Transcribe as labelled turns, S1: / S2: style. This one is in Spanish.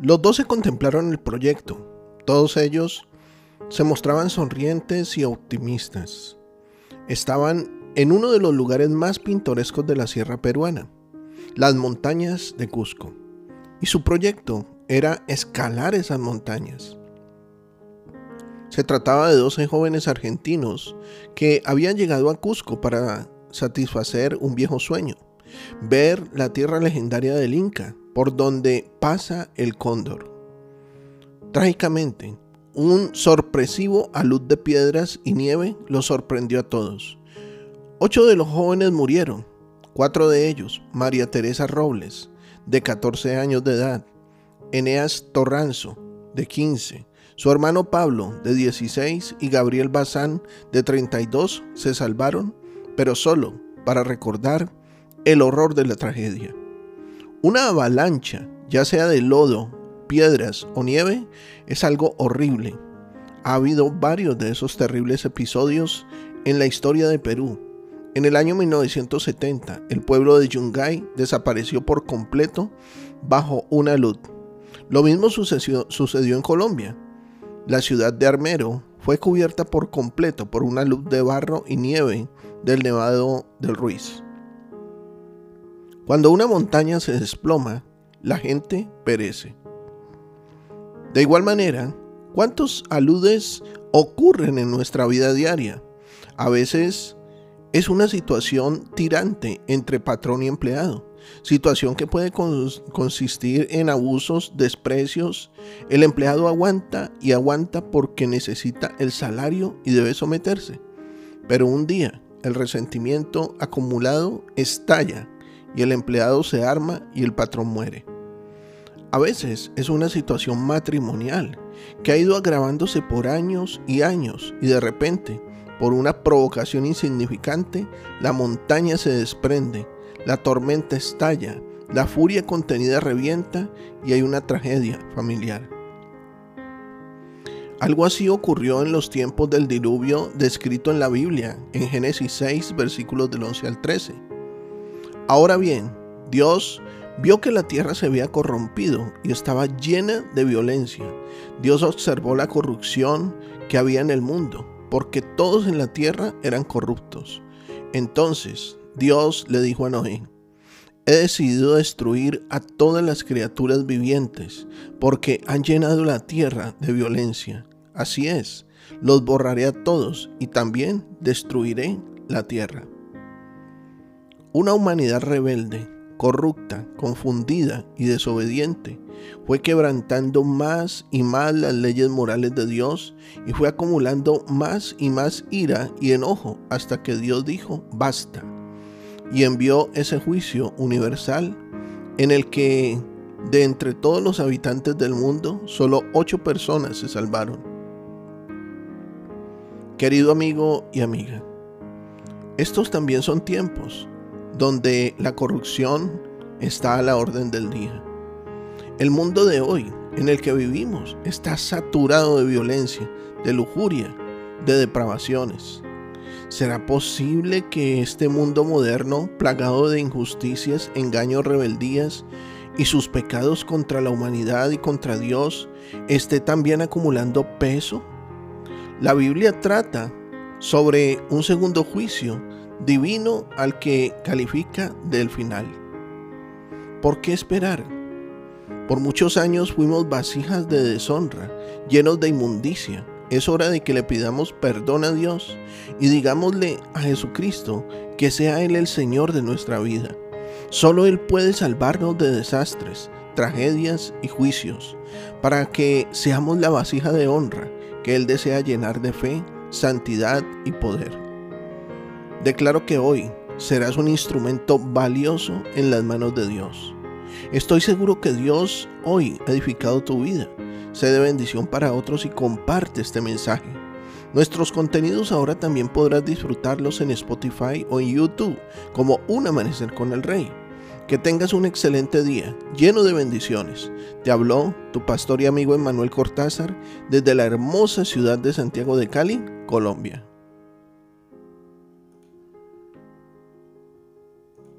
S1: Los doce contemplaron el proyecto. Todos ellos se mostraban sonrientes y optimistas. Estaban en uno de los lugares más pintorescos de la sierra peruana, las montañas de Cusco. Y su proyecto era escalar esas montañas. Se trataba de 12 jóvenes argentinos que habían llegado a Cusco para satisfacer un viejo sueño, ver la tierra legendaria del Inca, por donde pasa el cóndor. Trágicamente, un sorpresivo alud de piedras y nieve los sorprendió a todos. Ocho de los jóvenes murieron, cuatro de ellos, María Teresa Robles, de 14 años de edad, Eneas Torranzo, de 15, su hermano Pablo, de 16, y Gabriel Bazán, de 32, se salvaron pero solo para recordar el horror de la tragedia. Una avalancha, ya sea de lodo, piedras o nieve, es algo horrible. Ha habido varios de esos terribles episodios en la historia de Perú. En el año 1970, el pueblo de Yungay desapareció por completo bajo una luz. Lo mismo sucedió, sucedió en Colombia. La ciudad de Armero fue cubierta por completo por una luz de barro y nieve del Nevado del Ruiz. Cuando una montaña se desploma, la gente perece. De igual manera, ¿cuántos aludes ocurren en nuestra vida diaria? A veces es una situación tirante entre patrón y empleado, situación que puede consistir en abusos, desprecios. El empleado aguanta y aguanta porque necesita el salario y debe someterse. Pero un día el resentimiento acumulado estalla y el empleado se arma y el patrón muere. A veces es una situación matrimonial que ha ido agravándose por años y años y de repente, por una provocación insignificante, la montaña se desprende, la tormenta estalla, la furia contenida revienta y hay una tragedia familiar. Algo así ocurrió en los tiempos del diluvio descrito en la Biblia, en Génesis 6, versículos del 11 al 13. Ahora bien, Dios vio que la tierra se había corrompido y estaba llena de violencia. Dios observó la corrupción que había en el mundo, porque todos en la tierra eran corruptos. Entonces Dios le dijo a Noé, He decidido destruir a todas las criaturas vivientes, porque han llenado la tierra de violencia. Así es, los borraré a todos y también destruiré la tierra. Una humanidad rebelde, corrupta, confundida y desobediente fue quebrantando más y más las leyes morales de Dios y fue acumulando más y más ira y enojo hasta que Dios dijo, basta y envió ese juicio universal en el que de entre todos los habitantes del mundo, solo ocho personas se salvaron. Querido amigo y amiga, estos también son tiempos donde la corrupción está a la orden del día. El mundo de hoy en el que vivimos está saturado de violencia, de lujuria, de depravaciones. ¿Será posible que este mundo moderno, plagado de injusticias, engaños, rebeldías y sus pecados contra la humanidad y contra Dios, esté también acumulando peso? La Biblia trata sobre un segundo juicio divino al que califica del final. ¿Por qué esperar? Por muchos años fuimos vasijas de deshonra, llenos de inmundicia es hora de que le pidamos perdón a Dios y digámosle a Jesucristo que sea Él el Señor de nuestra vida. Solo Él puede salvarnos de desastres, tragedias y juicios, para que seamos la vasija de honra que Él desea llenar de fe, santidad y poder. Declaro que hoy serás un instrumento valioso en las manos de Dios. Estoy seguro que Dios hoy ha edificado tu vida Sé de bendición para otros y comparte este mensaje. Nuestros contenidos ahora también podrás disfrutarlos en Spotify o en YouTube como Un Amanecer con el Rey. Que tengas un excelente día, lleno de bendiciones. Te habló tu pastor y amigo Emanuel Cortázar desde la hermosa ciudad de Santiago de Cali, Colombia.